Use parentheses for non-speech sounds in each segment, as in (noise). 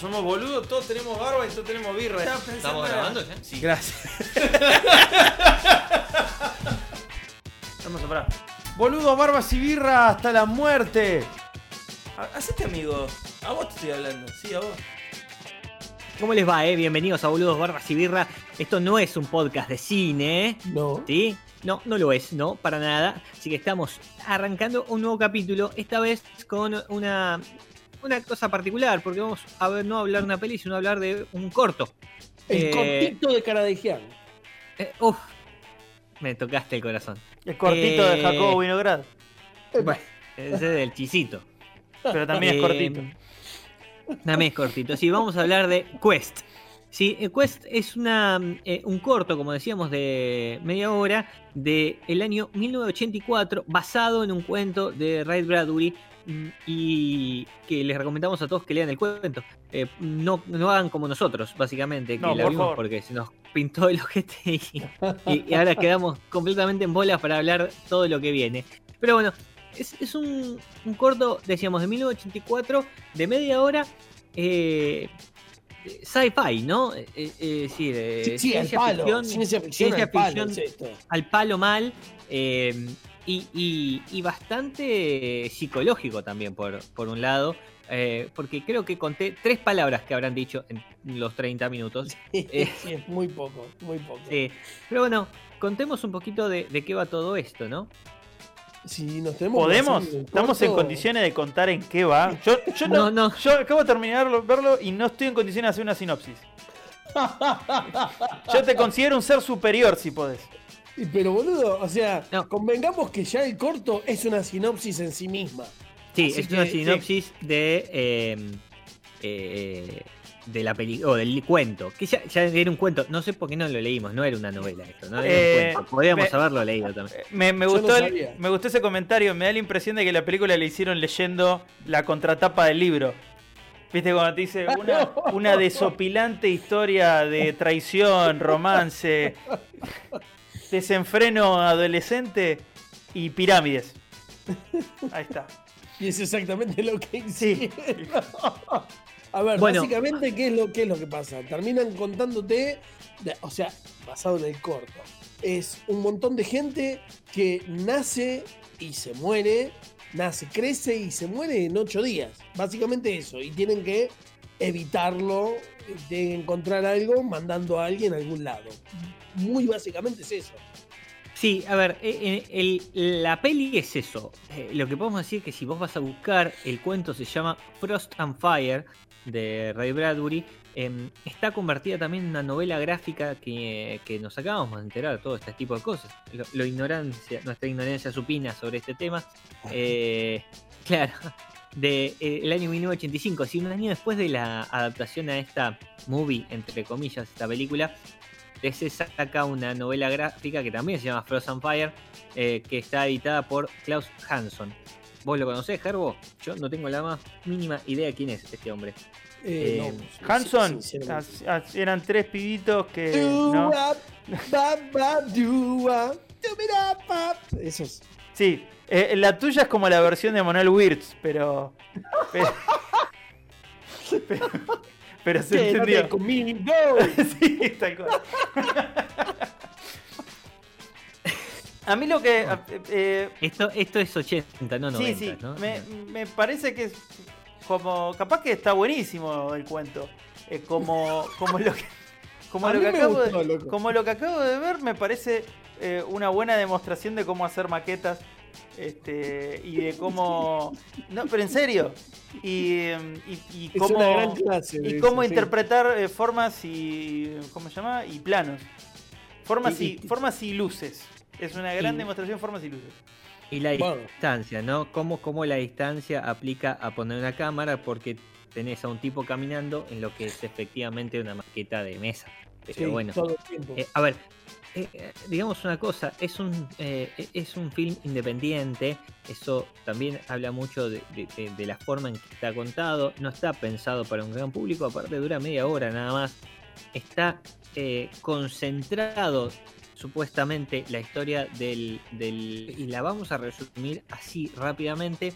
Somos boludos, todos tenemos barba y todos tenemos birra. ¿Estamos grabando ya? Sí. Gracias. (laughs) Hermoso, pará. Boludos, barbas y birra hasta la muerte. Ha- Hacete amigo. A vos te estoy hablando. Sí, a vos. ¿Cómo les va, eh? Bienvenidos a Boludos Barbas y Birra. Esto no es un podcast de cine, ¿eh? no. ¿sí? No, no lo es, no, para nada. Así que estamos arrancando un nuevo capítulo, esta vez con una, una cosa particular, porque vamos a ver, no hablar de una peli, sino hablar de un corto. El Eh, cortito de cara de Gian. Eh, uf, me tocaste el corazón. El cortito de Eh, Jacobo Vinograd. Bueno, ese es del chisito. Pero también es Eh, cortito. También es cortito. Sí, vamos a hablar de Quest. Sí, Quest es una, eh, un corto, como decíamos, de media hora del el año 1984, basado en un cuento de Ray Bradbury y que les recomendamos a todos que lean el cuento. Eh, no, no hagan como nosotros, básicamente, que No, la por vimos favor. porque se nos pintó el ojete y, y- y ahora (laughs) quedamos completamente en bolas para hablar todo lo que viene. Pero bueno, es, es un, un corto, decíamos, de 1984, de media hora, eh, sci-fi, ¿no? Eh, eh, es decir, eh, Sí, sí, al ciencia palo. ficción, Ciencia ficción ciencia al palo ficción al mal y, y- y bastante psicológico también, por, por un lado. eh, porque creo que conté tres palabras que habrán dicho en los 30 minutos. (laughs) Eh. Sí, es muy poco, muy poco. Pero bueno, contemos un poquito de, de qué va todo esto, ¿no? Si nos tenemos que ¿Podemos? ¿Estamos en condiciones de contar en qué va? Yo, yo (laughs) no, No, no. Yo acabo de terminar de verlo y no estoy en condiciones de hacer una sinopsis. (laughs) Yo te considero un ser superior si podés. Pero boludo, o sea, No. convengamos que ya el corto es una sinopsis en sí misma. Sí, Así es una sinopsis de. eh, eh, de la peli o del cuento. Que ya, ya era un cuento. No sé por qué no lo leímos. No era una novela esto. No era Eh, un cuento. Podríamos me- haberlo leído también. Me, me no gustó el- me gustó ese comentario. Me da la impresión de que la película le hicieron leyendo la contratapa del libro. ¿Viste cuando te dice una, una (laughs) desopilante historia de traición, romance, (laughs) desenfreno adolescente y pirámides? Ahí está. (laughs) Y es exactamente lo que Sí. hicieron. A ver, Bueno. básicamente, ¿qué es, lo, ¿qué es lo que pasa? Terminan contándote, de- o sea, basado en el corto. Es un montón de gente que nace y se muere, nace, crece y se muere en ocho días. Básicamente eso. Y tienen que evitarlo, de encontrar algo mandando a alguien a algún lado. Muy básicamente es eso. Sí, a ver, eh, eh, el- la peli es eso. Eh, lo que podemos decir que si vos vas a buscar, el cuento se llama Frost and Fire de Ray Bradbury. em, está convertida también en una novela gráfica que, que nos acabamos de enterar, todo este tipo de cosas. Lo, lo ignorancia, nuestra ignorancia supina sobre este tema. Eh, claro, del el año 1985, así un año después de la adaptación a esta movie, entre comillas, esta película, de se saca una novela gráfica que también se llama Frozen Fire, eh, que está editada por Klaus Hanson. ¿Vos lo conocés, Gerbo? Yo no tengo la más mínima idea quién es este hombre. Eh, no, Hanson, eran tres pibitos que. ¿no? Esos. Sí, eh, la tuya es como la versión de Manuel Wirtz, pero. (laughs) Pero, pero, pero se Quédate entendió. conmigo. (laughs) sí, tal cual. (laughs) A mí lo que. eh, Esto, esto es 80, no 90, sí, sí, ¿no? me, me parece que es como. Capaz que está buenísimo el cuento. Eh, como, como lo que. Como A lo mí que, me acabo gustó, de, loco. como lo que acabo de ver, me parece eh, una buena demostración de cómo hacer maquetas. Este, y de cómo. No, pero en serio. Y, y, cómo, una gran clase. de y cómo interpretar eh, formas y. ¿Cómo se llama? Y planos. Formas y, Y- y- formas y luces. Es una gran Y- demostración de formas y luces. Y la Bueno. distancia, ¿no? ¿Cómo, cómo la distancia aplica a poner una cámara? Porque tenés a un tipo caminando en lo que es efectivamente una maqueta de mesa. Pero Sí, bueno. todo el tiempo. Eh, a ver, eh, eh, digamos una cosa, es un, eh, e- es un film independiente, eso también habla mucho de, de- la forma en que está contado, no está pensado para un gran público, aparte dura media hora nada más, está eh, concentrado supuestamente la historia del, del- y la vamos a resumir así rápidamente.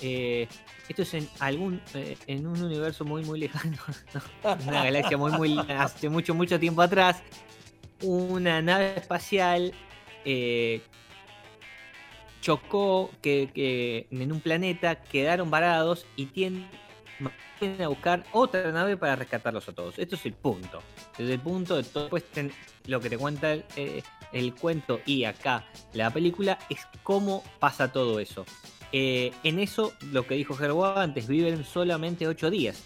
eh, esto es en algún eh, en un universo muy muy lejano, ¿no? (laughs) una galaxia muy muy hace mucho mucho tiempo atrás una nave espacial eh, chocó que, en un planeta quedaron varados y tienen a buscar otra nave para rescatarlos a todos. Esto es el punto. Desde el punto de todo lo que te cuenta el, eh, el cuento y acá la película es cómo pasa todo eso. Eh, en eso, lo que dijo Gerbo antes, viven solamente 8 días.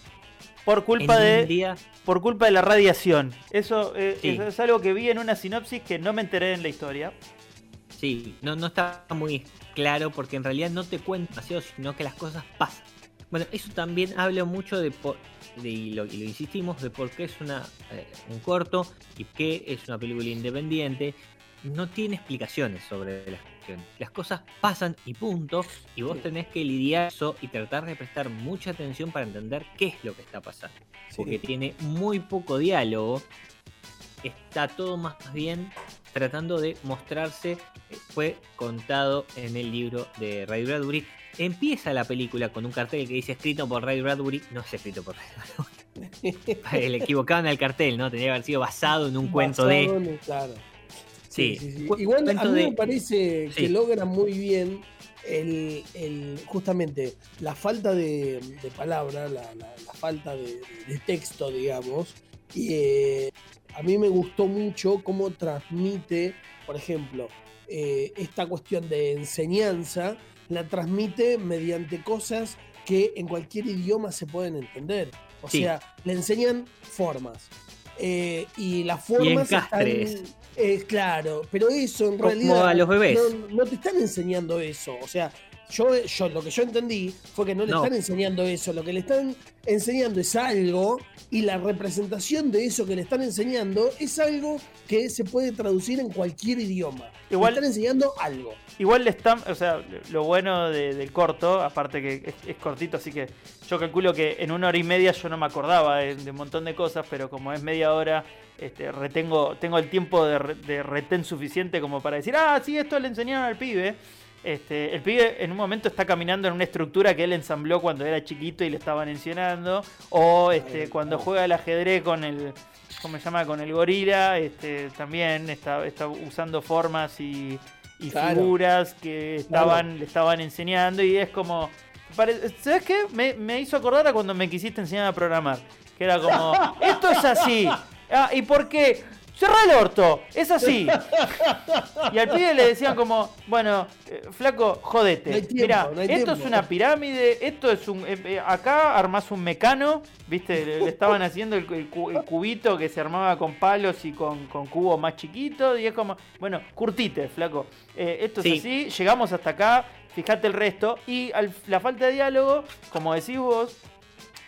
Por culpa de día, por culpa de la radiación. Eso, eh, Sí. eso es algo que vi en una sinopsis que no me enteré en la historia. Sí, no, no está muy claro porque en realidad no te cuenta demasiado, sino que las cosas pasan. Bueno, eso también habla mucho de, por, de- y, lo, y lo insistimos, de por qué es una, eh, un corto y qué es una película independiente. No tiene explicaciones sobre las Las cosas pasan y punto, y vos Sí. tenés que lidiar eso y tratar de prestar mucha atención para entender qué es lo que está pasando porque tiene muy poco diálogo. Está todo más bien tratando de mostrarse. eh, Fue contado en el libro de Ray Bradbury. Empieza la película con un cartel que dice escrito por Ray Bradbury. No es escrito por Ray Bradbury. (laughs) (laughs) Le equivocaban al cartel, ¿no? Tenía que haber sido basado en un cuento de. Claro. Sí, Sí, sí, sí. cu- Igual a mí de- me parece que Sí. logra muy bien el, el- justamente la falta de, de palabra, la, la- la falta de, de texto, digamos. Y eh, a mí me gustó mucho cómo transmite, por ejemplo, eh, esta cuestión de enseñanza, la transmite mediante cosas que en cualquier idioma se pueden entender. O Sí. sea, le enseñan formas. Eh, y las formas están, encastres. Eh, claro, pero eso en Como realidad a los bebés. No, no te están enseñando eso. O sea, yo, yo lo que yo entendí fue que no le No. están enseñando eso. Lo que le están enseñando es algo y la representación de eso que le están enseñando es algo que se puede traducir en cualquier idioma. Igual- Le están enseñando algo. Igual le están, o sea, lo bueno de- del corto, aparte que es, es cortito, así que yo calculo que en una hora y media yo no me acordaba de, de un montón de cosas, pero como es media hora, este, retengo, tengo el tiempo de, re- de retén suficiente como para decir, ah, sí, esto le enseñaron al pibe. Este, el pibe en un momento está caminando en una estructura que él ensambló cuando era chiquito y le estaban enseñando, o este, cuando juega al ajedrez con el, ¿cómo se llama? Con el gorila, este, también está, está usando formas y, y Claro. figuras que estaban, le estaban enseñando y es como... ¿Sabes qué? Me, me hizo acordar a cuando me quisiste enseñar a programar. Que era como, (laughs) esto es así. Ah, ¿Y por qué? Cerra el orto, es así. (laughs) Y al pibe le decían como, bueno, eh, flaco, jodete. No tiempo, hay esto tiempo. es una pirámide, esto es un... eh, eh, acá armás un mecano, viste, le, le estaban haciendo el, el cu- el cubito que se armaba con palos y con, con cubos más chiquitos y es como, bueno, curtite, flaco. Eh, esto Sí. es así, llegamos hasta acá, fíjate el resto. Y al- la falta de diálogo, como decís vos,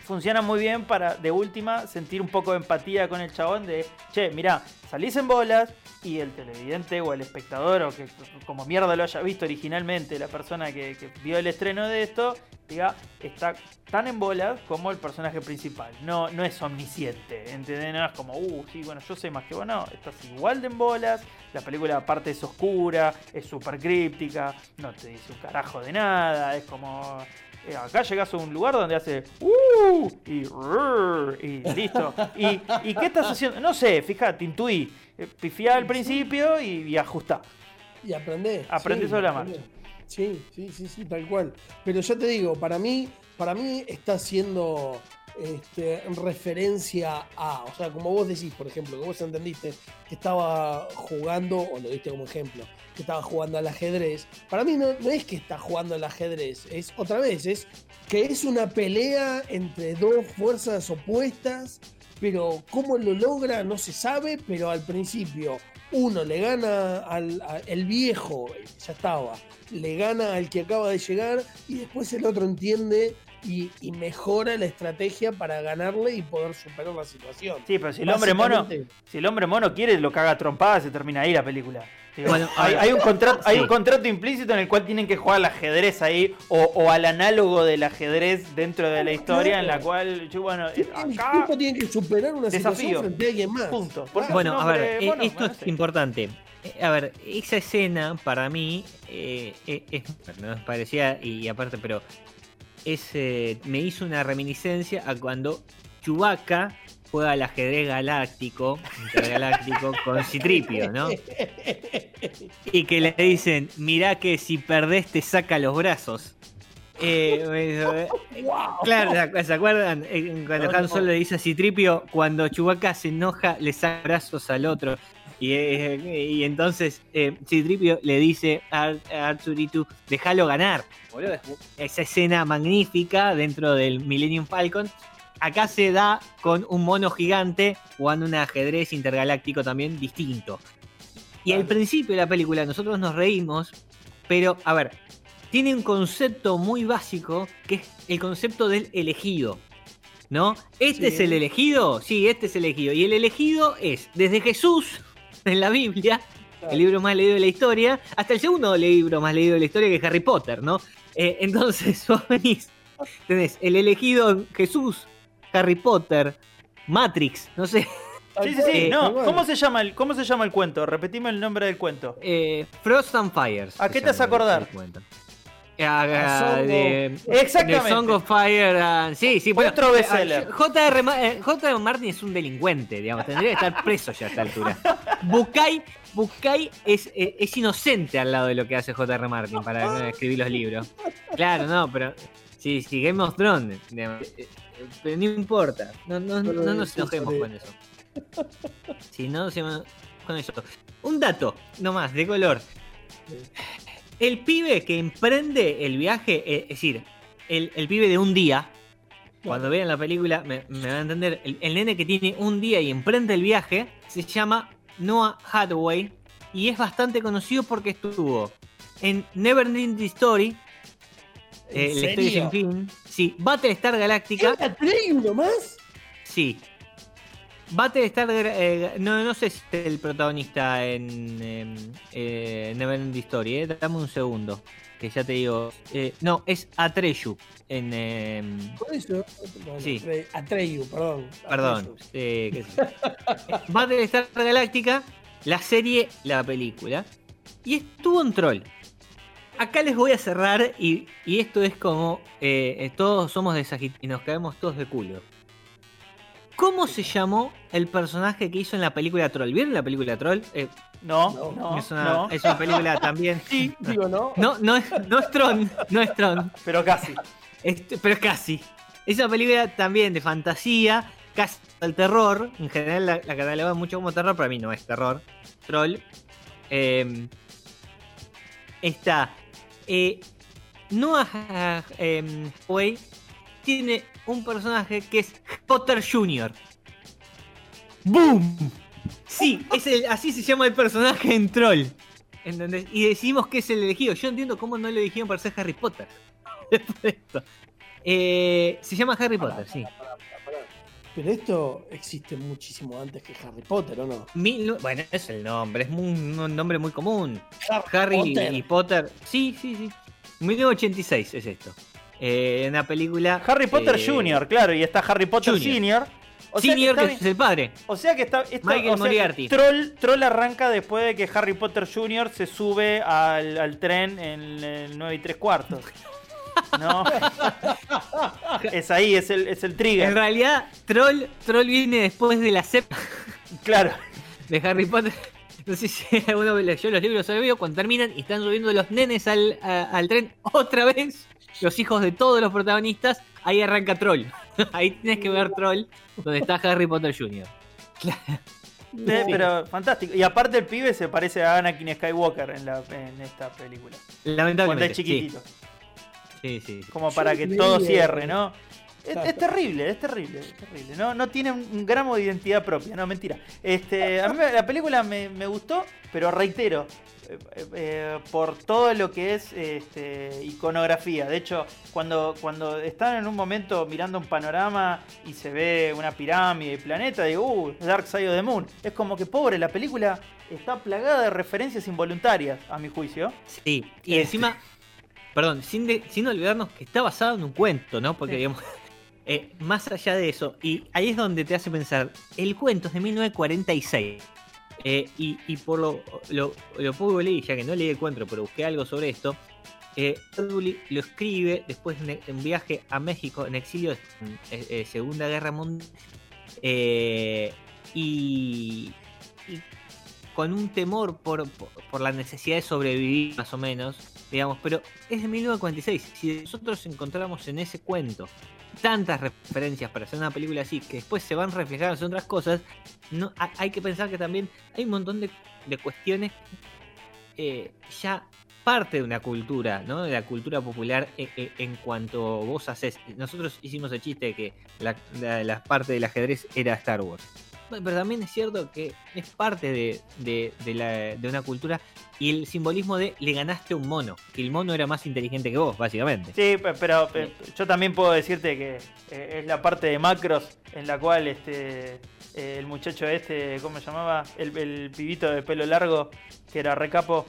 funciona muy bien para, de última, sentir un poco de empatía con el chabón de, che, mirá, salís en bolas y el televidente o el espectador, o que como mierda lo haya visto originalmente, la persona que, que vio el estreno de esto, diga, está tan en bolas como el personaje principal. No, no es omnisciente, ¿entendés? No es como, uh, sí, bueno, yo sé más que vos, no, estás igual de en bolas, la película aparte es oscura, es súper críptica, no te dice un carajo de nada, es como... eh, acá llegás a un lugar donde hace uh y, rrr, y (laughs) listo. ¿Y, ¿Y qué estás haciendo? No sé, fíjate, intuí. Eh, Pifiá al principio y, y ajustá. Y aprendés. Aprendés sí, sobre la marcha. Sí, sí, sí, sí, tal cual. Pero ya te digo, para mí, para mí está haciendo este, referencia a, o sea, como vos decís, por ejemplo, que vos entendiste que estaba jugando, o lo diste como ejemplo, que estaba jugando al ajedrez. Para mí no, es que está jugando al ajedrez, es otra vez, es que es una pelea entre dos fuerzas opuestas, pero cómo lo logra no se sabe, pero al principio uno le gana al el viejo, ya estaba, le gana al que acaba de llegar y después el otro entiende y, y mejora la estrategia para ganarle y poder superar la situación. Sí, pero si el hombre mono, si el hombre mono quiere, lo caga a trompadas, se termina ahí la película. Digo, Bueno, hay, un contrato, hay un contrato implícito en el cual tienen que jugar al ajedrez ahí, o, o al análogo del ajedrez dentro de la historia, en la cual, yo, bueno, El acá, tipo tiene que superar una Desafío. situación frente a alguien más. punto. Porque Bueno, a ver, eh, mono, esto bueno, es importante. Eh, A ver, esa escena para mí eh, eh, es, no es parecía y aparte, pero es, eh, me hizo una reminiscencia a cuando Chewbacca juega al ajedrez galáctico, intergaláctico, (laughs) con Citripio, ¿no? Y que le dicen, mirá que si perdés te saca los brazos. Eh, eh, (laughs) ¡Wow! Claro, ¿se- ¿se acuerdan? Eh, Cuando No, Han no. Solo le dice a Citripio, cuando Chewbacca se enoja, le saca brazos al otro. Y, eh, y entonces eh, Citripio le dice a, Arturitu, déjalo ganar. Boludo, Esa escena magnífica dentro del Millennium Falcon. Acá se da con un mono gigante jugando un ajedrez intergaláctico también distinto. Y al principio de la película nosotros nos reímos, pero a ver, tiene un concepto muy básico que es el concepto del elegido. ¿No? ¿Este Sí. es el elegido? Sí, este es el elegido. Y el elegido es desde Jesús en la Biblia, el libro más leído de la historia, hasta el segundo libro más leído de la historia que es Harry Potter, ¿no? Eh, entonces (laughs) vos venís, tenés el elegido Jesús, Harry Potter, Matrix, no sé, Sí, sí, sí, Eh, no. ¿Cómo se llama el, cómo se llama el cuento? Repetime el nombre del cuento. eh, Frost and Fires. ¿A qué te has llama el- acordar? Eh, a- A a- de, Exactamente. de Song of Fire. and- sí, sí, bueno, Otro eh, bestseller. J.R. Eh, J.R. Martin es un delincuente, digamos, tendría que estar preso ya a esta altura. (laughs) Bukai, Bukai es, eh, es inocente al lado de lo que hace J.R. Martin para eh, (laughs) escribir los libros. Claro, no, pero sí, sí, Game of Thrones, digamos, eh, eh, pero no importa, no, no, no nos enojemos con eso. Si no, se con eso. Un dato, nomás, de color. El pibe que emprende el viaje, eh, es decir, el, el pibe de un día, cuando vean la película me, me van a entender, el, el nene que tiene un día y emprende el viaje, se llama Noah Hathaway y es bastante conocido porque estuvo en Neverending Story, eh, ¿En la historia sin fin, sí, Battlestar Galactica, ¿Era Trey uno más? Sí. Battlestar, eh, no, no sé si es el protagonista en eh, eh, Neverending Story, eh. dame un segundo, que ya te digo. Eh, no, es Atreyu en... Por eso. Bueno, Sí. Trey- Atreyu, perdón. perdón, eh, qué sé. Battlestar Galáctica, la serie, la película, y estuvo en Troll. Acá les voy a cerrar y, y esto es como eh, todos somos de Sagit y nos caemos todos de culo. ¿Cómo se llamó el personaje que hizo en la película Troll? ¿Vieron la película Troll? Eh, No, No, es, una, no, es una película también. (laughs) Sí, digo, ¿no? No, no es, no es Tron, no es Tron, pero casi. este, pero casi. Es una película también de fantasía, casi al terror. En general la, la catalogan mucho como terror, para mí no es terror. Troll. Eh, está. Eh, Noah eh, Way tiene un personaje que es Potter Jr. ¡Boom! Sí, es el- así se llama el personaje en Troll. ¿Entendés? Y decimos que es el elegido. Yo entiendo cómo no lo eligieron para ser Harry Potter. (laughs) Después de esto. Eh, se llama Harry Potter, sí. Pero esto existe muchísimo antes que Harry Potter, ¿o no? Mil bueno, es el nombre, es muy- un nombre muy común. Harry Potter. y Potter. Sí, sí, sí. 1986 es esto. Eh, una película. Harry Potter eh, Jr., claro, y está Harry Potter. Senior. O sea Senior, que que está es el padre. O sea que está. esto- Michael o sea Moriarty. Troll, Troll arranca después de que Harry Potter Jr. se sube al, al tren en el 9 y 3 cuartos. ¿No? (laughs) es ahí, es el, es el En trigger. realidad, Troll, Troll viene después de la CEP (laughs) Claro. de Harry Potter. No sé si alguno leyó los libros o vio cuando terminan y están subiendo los nenes al, a- al tren otra vez. Los hijos de todos los protagonistas. Ahí arranca Troll. (laughs) Ahí tienes que ver Troll, donde está Harry Potter Jr. Eh, Pero fantástico. Y aparte el pibe se parece a Anakin Skywalker en, la, en esta película. Cuando Lamentablemente. es chiquitito. Sí, sí, sí. Como para que todo cierre, ¿no? Es, terrible, es terrible, es terrible. No, no tiene un, gramo de identidad propia, no, mentira. Este, a mí la película me, me gustó, pero reitero, eh, eh, por todo lo que es este, iconografía. De hecho, cuando, cuando están en un momento mirando un panorama y se ve una pirámide y planeta, digo, uh, Dark Side of the Moon. Es como que pobre, la película está plagada de referencias involuntarias, a mi juicio. Sí, y Este. encima, perdón, sin, de- sin olvidarnos que está basado en un cuento, ¿no? Porque, Sí. digamos, eh, más allá de eso, y ahí es donde te hace pensar, el cuento es de 1946. eh, y, y por lo, lo, lo poco que leí, ya que no leí el cuento, pero busqué algo sobre esto, eh, lo escribe después de un, viaje a México en exilio, en, eh, eh, Segunda Guerra Mundial, y con un temor por, por, la necesidad de sobrevivir, más o menos, digamos, pero es de 1946. Si nosotros encontramos en ese cuento tantas referencias para hacer una película así, que después se van reflejadas en otras cosas, no, ha- hay que pensar que también hay un montón de, de cuestiones eh, ya parte de una cultura, ¿no? De la cultura popular eh, eh, en cuanto vos haces. Nosotros hicimos el chiste de que la- la parte del ajedrez era Star Wars. Pero también es cierto que es parte de, de- de la- de una cultura y el simbolismo de le ganaste a un mono, que el mono era más inteligente que vos, básicamente. Sí, pe- pero pe- yo también puedo decirte que eh, es la parte de macros en la cual este eh, el muchacho este, ¿cómo se llamaba? El, el pibito de pelo largo, que era recapo.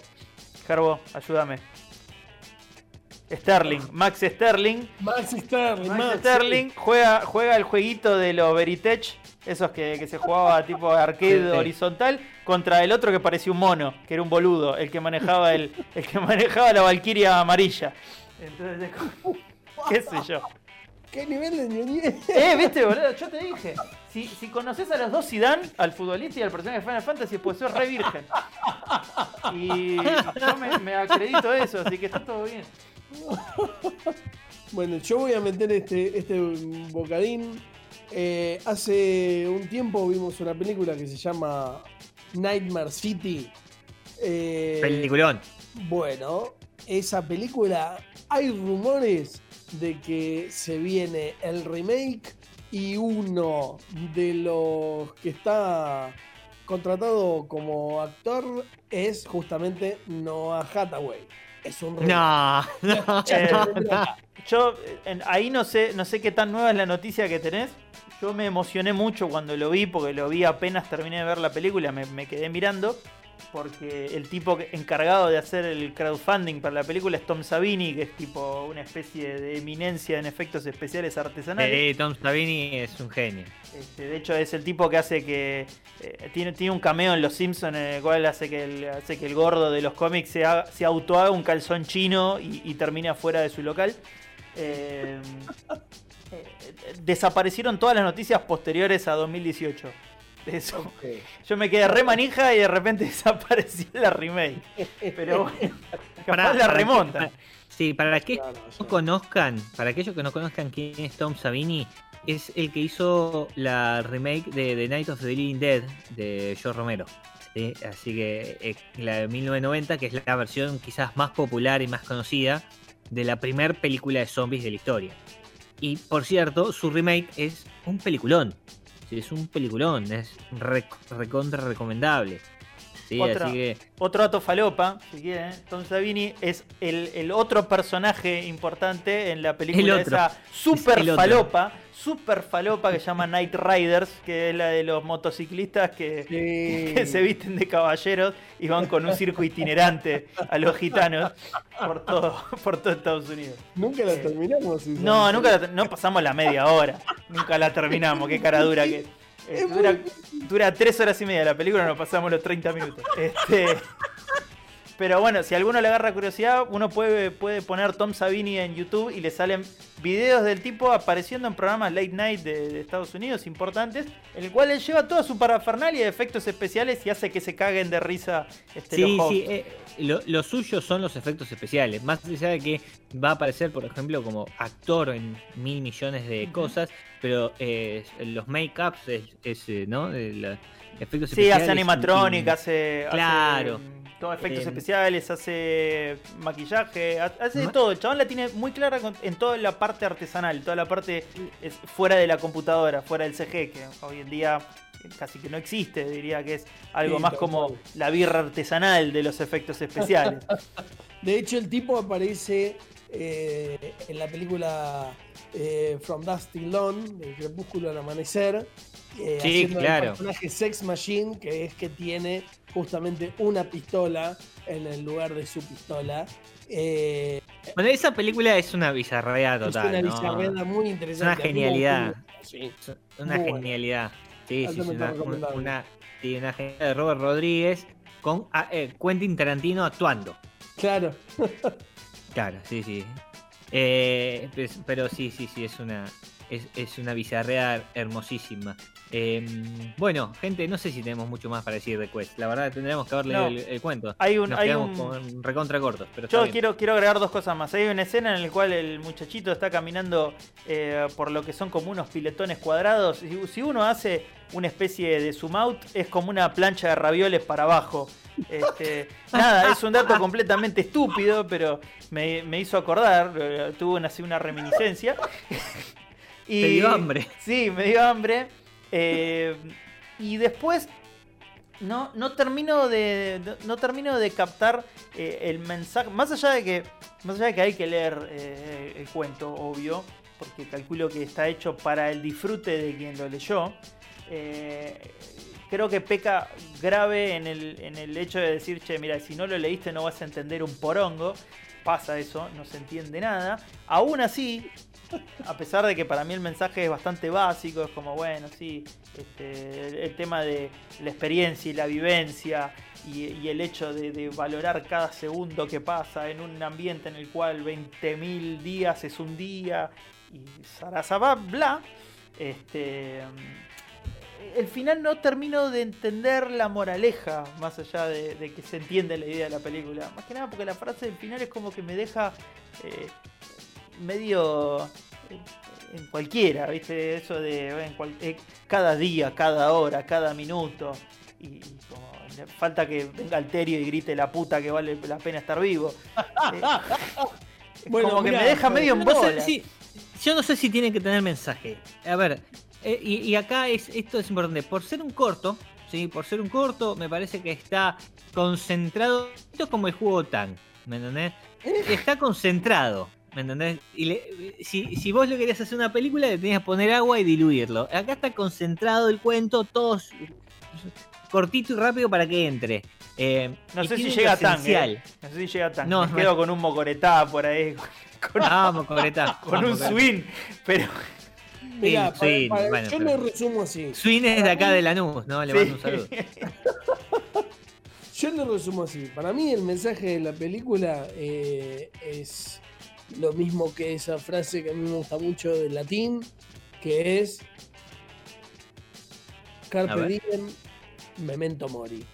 Carbo, ayúdame. Sterling, Max Sterling. Max Sterling, Max Max, Sterling juega, juega el jueguito de los Veritech, esos que, que se jugaba tipo arcade Sí, sí. horizontal, contra el otro que parecía un mono, que era un boludo, el que manejaba el, el que (laughs) manejaba la Valquiria amarilla. Entonces, (laughs) qué sé yo. ¿Qué nivel de ñoñez? Eh, viste, boludo, yo te dije. Si, si conoces a los dos Zidane, al futbolista y al personaje de Final Fantasy, pues sos re virgen. Y yo me, me acredito eso, así que está todo bien. Bueno, yo voy a meter este, este bocadín. Eh, hace un tiempo vimos una película que se llama Nightmare City. Eh, Peliculón. Bueno, esa película, hay rumores de que se viene el remake y uno de los que está contratado como actor es justamente Noah Hathaway. Es un remake. No, (laughs) no, Eh, no. Yo en- ahí no sé, no sé qué tan nueva es la noticia que tenés. Yo me emocioné mucho cuando lo vi, porque lo vi apenas terminé de ver la película, me, me quedé mirando, porque el tipo encargado de hacer el crowdfunding para la película es Tom Savini, que es tipo una especie de eminencia en efectos especiales artesanales. Eh, Tom Savini es un genio. Este, de hecho, es el tipo que hace que. eh, tiene, tiene un cameo en Los Simpsons en el cual hace que el, hace que el gordo de los cómics se, haga- se autohaga un calzón chino y, y termine afuera de su local. Eh, (laughs) desaparecieron todas las noticias posteriores a 2018. De eso. Yo me quedé re manija y de repente (laughs) desapareció la remake. Pero bueno, (laughs) capaz Pará, la para remontan. que- sí, para que Claro, no sí. conozcan, para aquellos que no conozcan quién es Tom Savini, es el que hizo la remake de The Night of the Living Dead de George Romero. ¿sí? Así que eh, la de 1990, que es la versión quizás más popular y más conocida de la primer película de zombies de la historia. Y por cierto, su remake es un peliculón. Es un peliculón, es re- recontra recomendable. Sí, Otra- así que Otro dato falopa, si quieren. Tom Savini es el, el otro personaje importante en la película El otro. esa super Es el otro. falopa, super falopa que se llama Night Riders, que es la de los motociclistas que, Sí. (laughs) que se visten de caballeros y van con un circo itinerante a los gitanos por todo, por todo Estados Unidos. Nunca la terminamos. No, nunca la- no pasamos la media hora. Nunca la terminamos, qué cara dura que. Eh, dura, dura tres horas y media la película, nos pasamos los 30 minutos. Este, pero bueno, si a alguno le agarra curiosidad, uno puede, puede poner Tom Savini en YouTube y le salen videos del tipo apareciendo en programas late night de, de Estados Unidos importantes, en el cual él lleva toda su parafernalia de efectos especiales y hace que se caguen de risa este, Sí, los sí, eh, lo, lo suyo son los efectos especiales. Más allá de que va a aparecer, por ejemplo, como actor en mil millones de cosas, pero eh, los make-ups es, es, eh, ¿no? El, efectos Sí, especiales. hace animatronic, y- hace, hace, Claro. mm, Todo efectos Eh, especiales, hace maquillaje, ha- hace de todo. El chabón la tiene muy clara en toda la parte artesanal, toda la parte es fuera de la computadora, fuera del CG, que hoy en día casi que no existe, diría que es algo Sí, más como la birra artesanal de los efectos especiales. (laughs) De hecho, el tipo aparece eh, en la película eh, From Dust Till Dawn, del crepúsculo al amanecer. Eh, Sí, haciendo el claro. personaje Sex Machine, que es que tiene justamente una pistola en el lugar de su pistola. Eh, Bueno, esa película es una bizarrea es total. una ¿no? bizarrera muy interesante. Es una genialidad. Sí. Una Muy genialidad. Sí, sí, una, una, sí, una genialidad de Robert Rodríguez con ah, eh, Quentin Tarantino actuando. Claro. Claro, sí, sí. Eh, pues, pero sí, sí, sí, es una, es, es una bizarrea hermosísima. Eh, bueno, gente, no sé si tenemos mucho más para decir de Quest. La verdad, tendríamos que haber leído No. el, el cuento. Hay un, Nos hay quedamos un, con recontra cortos. Pero Yo quiero, quiero agregar dos cosas más. Hay una escena en la cual el muchachito está caminando eh, por lo que son como unos piletones cuadrados. Si, si uno hace una especie de zoom out, es como una plancha de ravioles para abajo. Este, (laughs) nada, es un dato completamente estúpido, pero me, me hizo acordar. eh, Tuve una, una reminiscencia. Y, Te dio hambre. (laughs) Sí, me dio hambre. Eh, y después no, no termino de. No, no termino de captar eh, el mensaje. Más allá de que. Más allá de que hay que leer eh, el cuento, obvio. Porque calculo que está hecho para el disfrute de quien lo leyó. creo que peca grave en el, en el hecho de decir, che, mira, si no lo leíste no vas a entender un porongo. Pasa eso, no se entiende nada. Aún así, a pesar de que para mí el mensaje es bastante básico, es como, bueno, sí, este, el, tema de la experiencia y la vivencia y, el hecho de, de valorar cada segundo que pasa en un ambiente en el cual 20.000 días es un día y zarazabá, bla. Este, el final no termino de entender la moraleja, más allá de, de que se entiende la idea de la película. Más que nada porque la frase del final es como que me deja eh, medio eh, en cualquiera, ¿viste? Eso de eh, en cual- eh, cada día, cada hora, cada minuto. Y, y como falta que venga Alterio y grite la puta que vale la pena estar vivo. (laughs) Eh, Bueno, como que me deja medio en Yo no sé bola. yo no sé si tiene que tener mensaje. A ver, eh, y, y acá es esto es importante. Por ser un corto, sí, por ser un corto, me parece que está concentrado. Esto es como el juego Tank, ¿me entendés? Está concentrado, ¿me entendés? Y le- si, si vos le querías hacer una película, le tenías que poner agua y diluirlo. Acá está concentrado el cuento, todo cortito y rápido para que entre. Eh, No y sé si llega lo tan, eh. No sé si llega tan. No, Me no quedo con un mocoretá por ahí. (laughs) Con, Vamos, Coreta. (laughs) con un swing. Pero. Mirá, Sí, para- sí, para- bueno, yo pero- lo resumo así. Swing es de acá de Lanús, ¿no? Le sí. mando un saludo. (laughs) Yo lo resumo así. Para mí el mensaje de la película eh, es lo mismo que esa frase que a mí me gusta mucho del latín, que es Carpe diem, memento mori.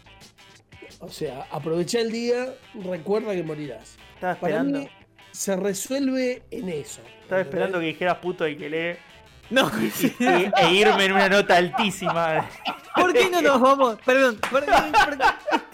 O sea, aprovecha el día, recuerda que morirás. Estaba Para esperando. mí se resuelve en eso. Estaba esperando que dijeras puto y que lee. No, y- e irme en una nota altísima. ¿por qué no nos vamos? Perdón, ¿por qué- por qué-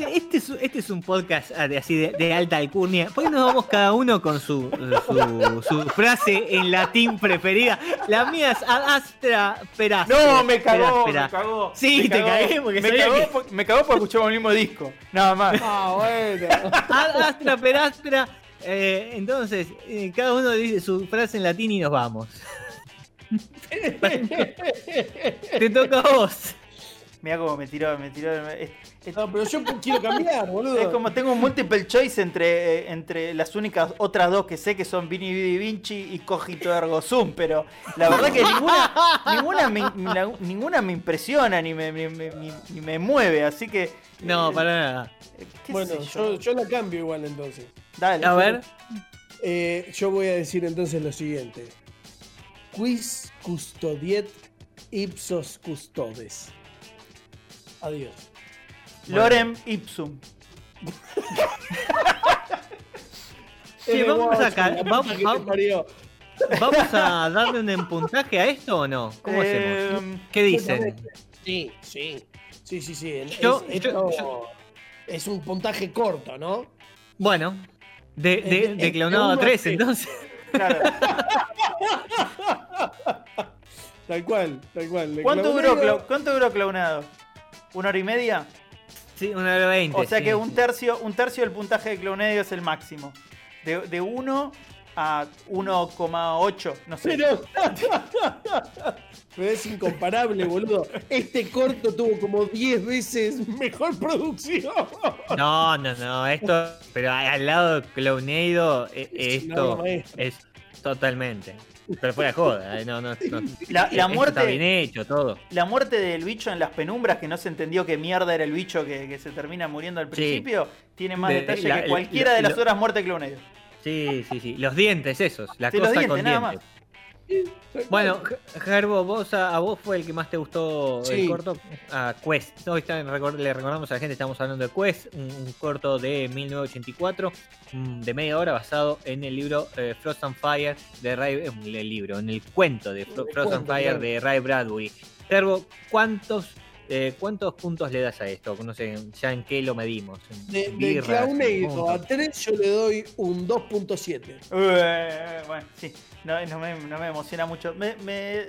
este, este es, un- este es un podcast ah, de- así de, de alta alcurnia. ¿Por qué no nos vamos cada uno con su, su, su frase en latín preferida? La mía es ad astra perastra. No, me cagó, me cagó. Sí, me te cagó. cagué porque me cagó, que- por- me cagó porque escuchamos el mismo disco. Nada más. Ah, bueno. Ad astra perastra. Eh, entonces, eh, cada uno dice su frase en latín y nos vamos. (laughs) Te toca a vos. Mira cómo me tiró, me tiró. Es, es- No, pero yo quiero cambiar, boludo. es como tengo un multiple choice entre, eh, entre las únicas otras dos que sé que son Vini Vidi Vinci y Cogito Ergo Sum, pero la verdad que ninguna, ninguna, me, la- ninguna me impresiona ni me, ni me- ni- ni me mueve, así que. No, eh, para nada. qué Bueno, yo, yo la cambio igual entonces. Dale. A ver. Eh, yo voy a decir entonces lo siguiente. Quis custodiet ipsos custodes. Adiós. Lorem Ipsum. (laughs) Sí, Eh, vamos a ca- la puta vamos- que te vamos- parió. ¿Vamos a darle un puntaje a esto o no? ¿Cómo hacemos? Eh, ¿Qué dicen? Sí, sí. Sí, sí, sí. Es- Yo- esto- yo- es un puntaje corto, ¿no? Bueno, de, de, de clonado a uno 3, sí. entonces. Claro. (laughs) (laughs) Tal cual, tal cual. ¿Cuánto duró, ¿Cuánto duró clonado? ¿Una hora y media? Sí, una hora 20. O sea sí, que sí. un tercio, un tercio del puntaje de clonadio es el máximo. De, de 1 a 1,8, no sé. Pero... (laughs) Pero es incomparable, boludo. Este corto tuvo como 10 veces mejor producción. (laughs) No, no, no, esto. Pero al lado de Clownado, obra esto es totalmente. Pero fuera de joda, eh, no, no, no. (laughs) La- muerte- Está bien hecho, todo. La muerte del bicho en las penumbras, que no se entendió qué mierda era el bicho que, que se termina muriendo al Sí. principio, tiene más De- detalle la- que cualquiera la- de las lo- horas muertas de. Sí, sí, sí. Los dientes esos, la Sí, los cosa dientes, con nada dientes. Bueno, Gerbo, vos a, a vos fue el que más te gustó el corto. A Quest. Hoy está- le recordamos a la gente, estamos hablando de Quest, un, un corto de 1984, mm, de media hora, basado en el libro eh, Frost and Fire de Ray. eh, el libro, en el cuento de Fro- Frost and Fire de Ray Bradbury. Gerbo, ¿cuántos, eh, ¿cuántos puntos le das a esto? No sé, ya en qué lo medimos. ¿En De, de birras, Clownado a puntos? 3 yo le doy un 2.7. Eh, bueno, sí, no, no me, no me emociona mucho. Me, me-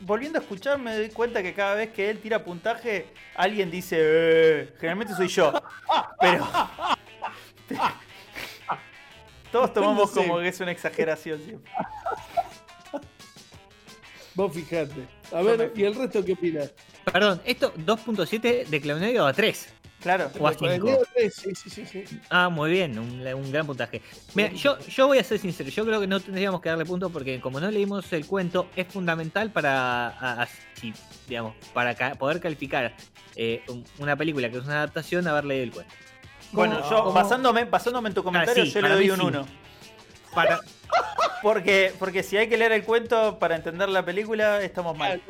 volviendo a escuchar, me doy cuenta que cada vez que él tira puntaje, alguien dice, "Eh", generalmente soy yo. (laughs) Pero. (laughs) Todos tomamos No sé. como que es una exageración siempre. Vos fijate. A ver, ¿y el resto qué opinas? Perdón, ¿esto 2.7 de Clownado a 3? Claro. O a Con el cinco. dedo tres, Sí, sí, sí. sí. Ah, muy bien, un, un gran puntaje. Mira, yo, yo voy a ser sincero, yo creo que no tendríamos que darle punto porque como no leímos el cuento, es fundamental para, a- a- si, digamos, para ca- poder calificar eh, un- una película que es una adaptación, haber leído el cuento. Bueno, ¿Cómo- yo cómo- basándome, basándome en tu comentario, Ah, sí, yo le doy un sí. 1. Para, Porque, porque si hay que leer el cuento para entender la película, estamos Ah, mal.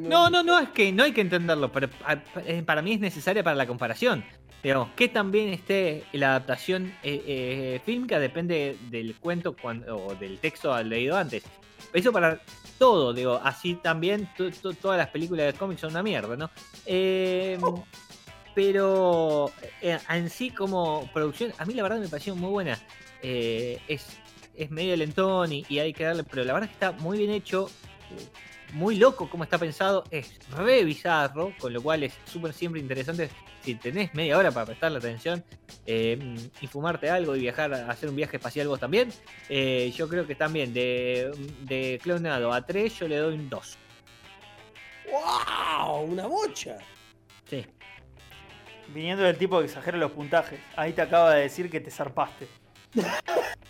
no, no, no, es que no hay que entenderlo, pero a- eh, para mí es necesaria para la comparación. Digamos, que también esté la adaptación eh, eh, fílmica depende del cuento cuando, o del texto leído antes. Eso para todo, digo, así también to- to- todas las películas de cómics son una mierda, ¿no? Eh, pero eh, en sí como producción, a mí la verdad me pareció muy buena. Eh, es, es medio lentón y, y hay que darle, pero la verdad es que está muy bien hecho, muy loco como está pensado, es re bizarro, con lo cual es súper siempre interesante si tenés media hora para prestarle atención eh, y fumarte algo y viajar a hacer un viaje espacial vos también. eh, yo creo que también de, de clonado a 3 yo le doy un 2. ¡Wow! Una bocha. Sí. Viniendo del tipo que exagera los puntajes, ahí te acaba de decir que te zarpaste.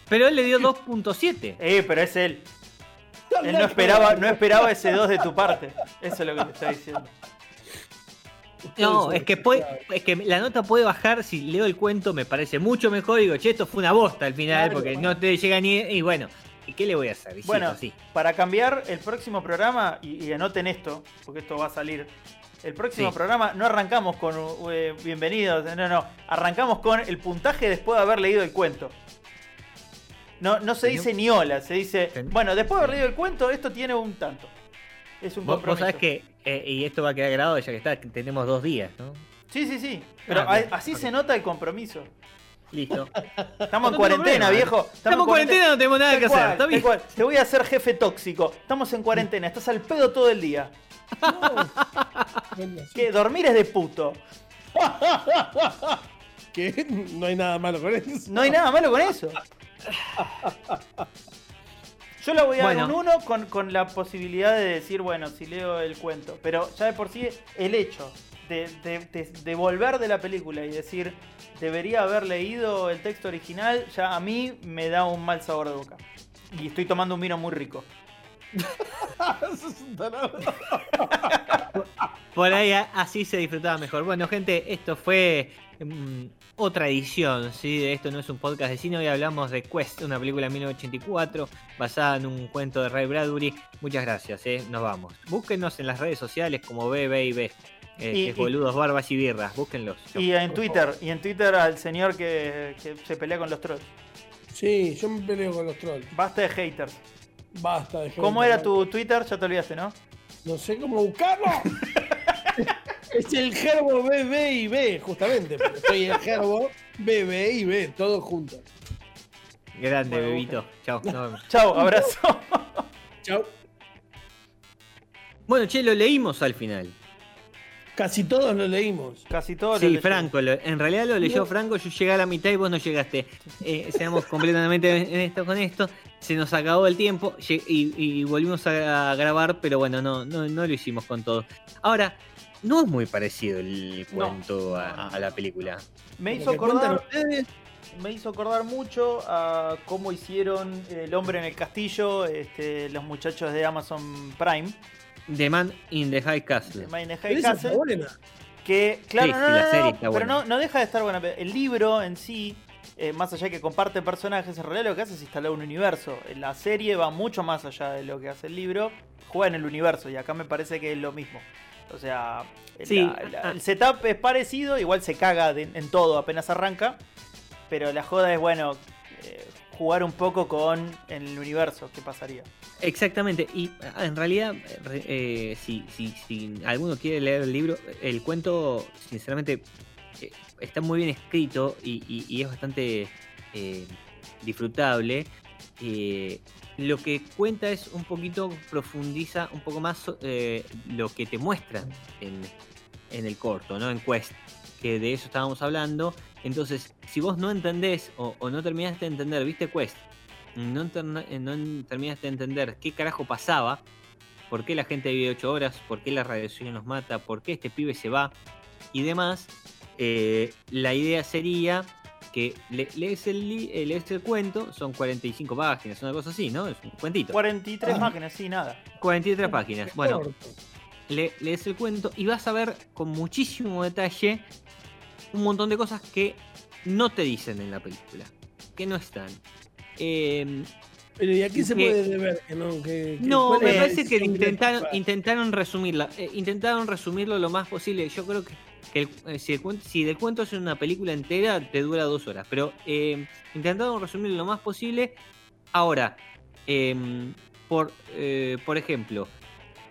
Pero él le dio 2.7. Eh, pero es él. Él no esperaba, no esperaba ese 2 de tu parte. Eso es lo que te está diciendo. No, es que, puede, es que la nota puede bajar si leo el cuento, me parece mucho mejor. Digo, che, esto fue una bosta al final, Claro, porque bueno. no te llega ni. Y bueno, ¿y qué le voy a hacer? Y sí, Bueno, así. para cambiar el próximo programa, y, y anoten esto, porque esto va a salir. El próximo Sí. programa no arrancamos con eh, bienvenidos, no, no, arrancamos con el puntaje después de haber leído el cuento. No, no se dice ni hola, se dice, bueno, después de haber leído el cuento, esto tiene un tanto. Es un Vos, vos compromiso. sabés que, eh, y esto va a quedar grabado ya que está, tenemos dos días, ¿no? Sí, sí, sí. Pero Ah, bien, así se nota el compromiso. Listo. (laughs) Estamos en cuarentena, problema. viejo. Estamos en cuarentena, no tenemos nada que cual, hacer. Está bien. cual. Te voy a hacer jefe tóxico. Estamos en cuarentena, estás al pedo todo el día. Que dormir es de puto. (laughs) Que no hay nada malo con eso. No hay nada malo con eso. (laughs) Yo la voy a dar Bueno. un 1 con, con la posibilidad de decir, bueno, si leo el cuento. Pero ya de por sí, el hecho de, de, de- de volver de la película y decir, debería haber leído el texto original, ya a mí me da un mal sabor de boca. Y estoy tomando un vino muy rico. (laughs) Eso es un tarado. Por ahí así se disfrutaba mejor. Bueno, gente, esto fue mm, otra edición, ¿sí? De esto no es un podcast de cine. Hoy hablamos de Quest, una película de 1984 basada en un cuento de Ray Bradbury. Muchas gracias, ¿eh? Nos vamos. Búsquenos en las redes sociales como BBIB. Eh, Y- es y- boludos, barbas y birras. Búsquenlos. Y en Twitter, y en Twitter al señor que, que se pelea con los trolls. Sí, yo me peleo con los trolls. Basta de haters. Basta de ¿Cómo gente, era tu Twitter? Ya te olvidaste, ¿no? No sé cómo buscarlo. (laughs) Es el gerbo B, B y B, justamente. Soy el gerbo B, B y B, todos juntos. Grande, Bueno, bebito. Chao. (laughs) Chao, abrazo. Chao. Bueno, che, lo leímos al final. Casi todos lo leímos. Casi todo lo Sí, leí. Franco, lo- en realidad lo leyó No. Franco, yo llegué a la mitad y vos no llegaste. Eh, seamos completamente en esto con esto. Se nos acabó el tiempo y, y volvimos a, a grabar, pero bueno, no, no, no lo hicimos con todo. Ahora, no es muy parecido el No. cuento a, a la película. Me Lo hizo acordar, me hizo acordar mucho a cómo hicieron El hombre en el castillo, este, los muchachos de Amazon Prime, The Man in the High Castle. de Mine pero High esa Castle. está buena. Que, claro, Sí, no, la serie está pero buena. no, no deja de estar buena. El libro en sí, eh, más allá de que comparte personajes, en realidad lo que hace es instalar un universo. La serie va mucho más allá de lo que hace el libro, juega en el universo y acá me parece que es lo mismo. O sea, Sí, la- la- el setup es parecido, igual se caga de- en todo apenas arranca, pero la joda es, bueno, eh, jugar un poco con el universo, ¿qué pasaría? Exactamente, y ah, en realidad, re- eh, si, si, si alguno quiere leer el libro, el cuento, sinceramente, eh, está muy bien escrito y, es bastante eh, disfrutable. Eh, lo que cuenta es un poquito, profundiza un poco más lo que te muestran en, en el corto, ¿no? En Quest, que de eso estábamos hablando. Entonces, si vos no entendés o, o no terminaste de entender, ¿viste Quest? no, eh, no terminaste de entender qué carajo pasaba, por qué la gente vive 8 horas, por qué la radiación nos mata, por qué este pibe se va y demás, eh, la idea sería que le- lees, el, li- eh, lees el cuento, son 45 páginas, una cosa así, ¿no? Es un cuentito. 43 Ah. máquinas, sí, nada. 43 páginas. Bueno, le- lees el cuento y vas a ver con muchísimo detalle un montón de cosas que no te dicen en la película, que no están. Eh, Pero ¿y aquí se puede ver que no? Que, No, ¿cuál me parece que intentaron, intentaron resumirla. eh, intentaron resumirlo lo más posible. Yo creo que, que el- eh, si, el cuento, si del cuento es una película entera, te dura dos horas. Pero eh, intentaron resumirlo lo más posible. Ahora, em, por, eh, por ejemplo,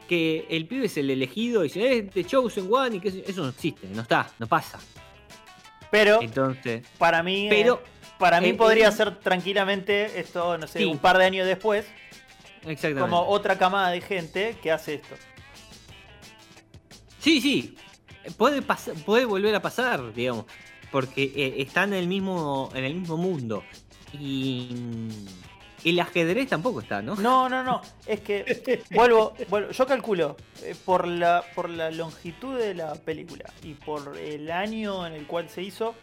que el pibe es el elegido y dice, es The Chosen One y que eso no existe, no está, no pasa. Pero Entonces, para mí, pero, eh, para mí eh, podría eh, ser tranquilamente esto, no sé, Sí. un par de años después, exactamente. como otra camada de gente que hace esto. Sí, sí. Puede, puede volver a pasar, digamos. Porque eh, están en el mismo, en el mismo mundo. Y el ajedrez tampoco está, ¿no? No, no, no. Es que vuelvo, vuelvo- yo calculo eh, por la por la longitud de la película y por el año en el cual se hizo,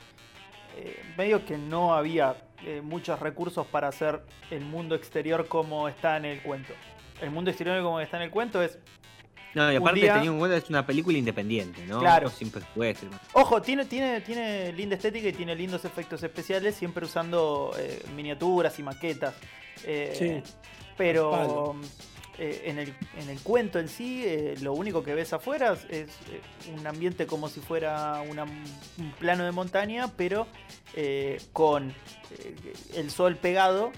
eh, medio que no había eh, muchos recursos para hacer el mundo exterior como está en el cuento. El mundo exterior como está en el cuento es No, y aparte día- teniendo en cuenta es una película independiente, ¿no? Claro. Y demás. Ojo, tiene, tiene, tiene linda estética y tiene lindos efectos especiales, siempre usando eh, miniaturas y maquetas. Eh, Sí. Pero eh, en, el, en el cuento en sí, eh, lo único que ves afuera es, un ambiente como si fuera una- un plano de montaña, pero con el sol pegado.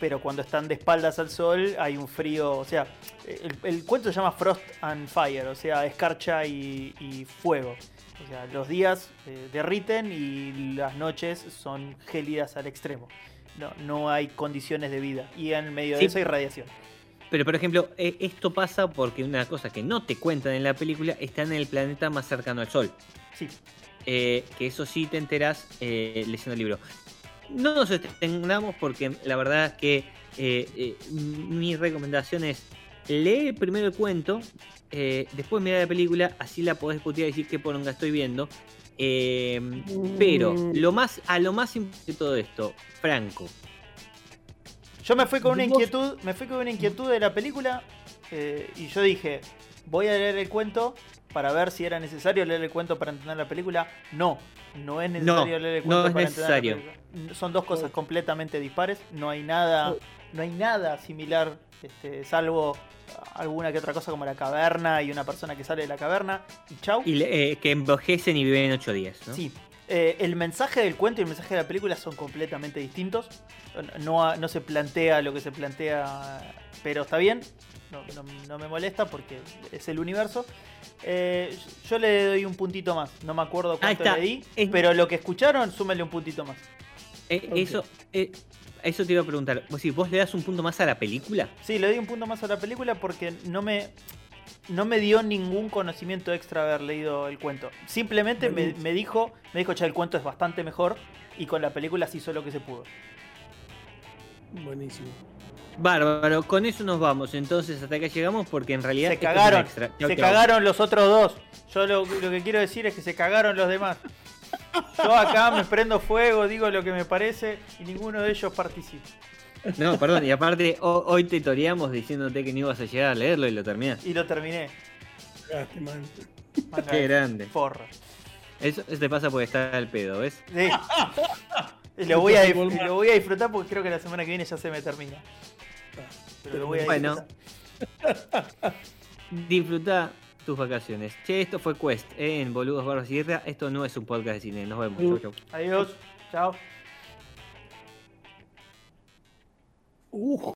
Pero cuando están de espaldas al sol hay un frío, o sea, el, el cuento se llama Frost and Fire, o sea, escarcha y, y fuego. O sea, los días derriten y las noches son gélidas al extremo. No, no hay condiciones de vida. Y en medio de Sí. eso hay radiación. Pero, por ejemplo, eh, esto pasa porque una cosa que no te cuentan en la película está en el planeta más cercano al Sol. Sí. Eh, que eso sí te enterás eh, leyendo el libro. No nos extendamos porque la verdad es que eh, eh, mi recomendación es lee primero el cuento, después mira la película, así la podés discutir y decir qué poronga estoy viendo. Eh, pero Mm. lo más, a lo más importante de todo esto, Franco, Yo me fui con una inquietud, me fui con una inquietud de la película eh, y yo dije, voy a leer el cuento para ver si era necesario leer el cuento para entender la película. No, no es necesario leer el cuento no es para necesario. entender la película. Son dos cosas completamente dispares, no hay nada, no hay nada similar, este, salvo alguna que otra cosa como la caverna y una persona que sale de la caverna y chau. y, eh, que envejecen y viven 8 días. ¿no? Sí, Eh, el mensaje del cuento y el mensaje de la película son completamente distintos. No, no se plantea lo que se plantea, pero está bien. No, no- no me molesta porque es el universo. Eh, yo le doy un puntito más. No me acuerdo cuánto le di, Es- pero lo que escucharon, súmenle un puntito más. Eh. Eso, eh, eso te iba a preguntar. ¿Vos, si vos le das un punto más a la película? Sí, le doy un punto más a la película porque no me, no me dio ningún conocimiento extra haber leído el cuento. Simplemente me, me dijo, me dijo, che, el cuento es bastante mejor y con la película se hizo lo que se pudo. Buenísimo. Bárbaro, con eso nos vamos. Entonces hasta acá llegamos porque en realidad Se cagaron, extra. Se cagaron los otros dos. Yo lo, lo que quiero decir es que se cagaron los demás. (laughs) Yo acá me prendo fuego, digo lo que me parece y ninguno de ellos participa. No, perdón, y aparte ho- hoy te toreamos diciéndote que no ibas a llegar a leerlo y lo terminaste. Y lo terminé. Cagaste, man. Manga Qué de grande. Forra. Eso, eso te pasa por estar al pedo, ¿ves? Sí. Y (laughs) lo, voy a, lo voy a disfrutar porque creo que la semana que viene ya se me termina. Pero lo voy a Bueno. disfrutar. (laughs) Disfruta tus vacaciones. Che, esto fue Quest ¿eh? en Boludos Barros y Guerra. Esto no es un podcast de cine. Nos vemos. Chau, chau. Adiós. Chao. Uh,